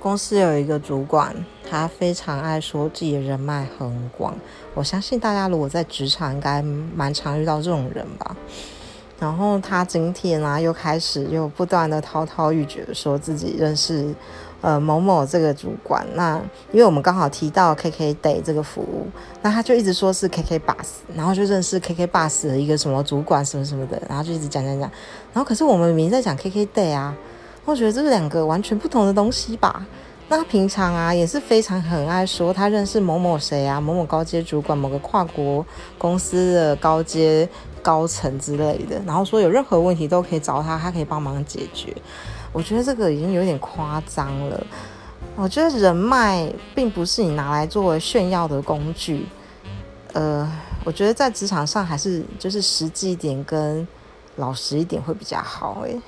公司有一个主管，他非常爱说自己的人脉很广。我相信大家如果在职场，应该蛮常遇到这种人吧。然后他今天啊，又开始又不断的滔滔欲绝，说自己认识呃某某这个主管。那因为我们刚好提到 KK Day 这个服务，那他就一直说是 KK Bus，然后就认识 KK Bus 的一个什么主管什么什么的，然后就一直讲讲讲。然后可是我们明明在讲 KK Day 啊。我觉得这是两个完全不同的东西吧。那平常啊，也是非常很爱说他认识某某谁啊，某某高阶主管，某个跨国公司的高阶高层之类的，然后说有任何问题都可以找他，他可以帮忙解决。我觉得这个已经有点夸张了。我觉得人脉并不是你拿来作为炫耀的工具。呃，我觉得在职场上还是就是实际一点跟老实一点会比较好。诶。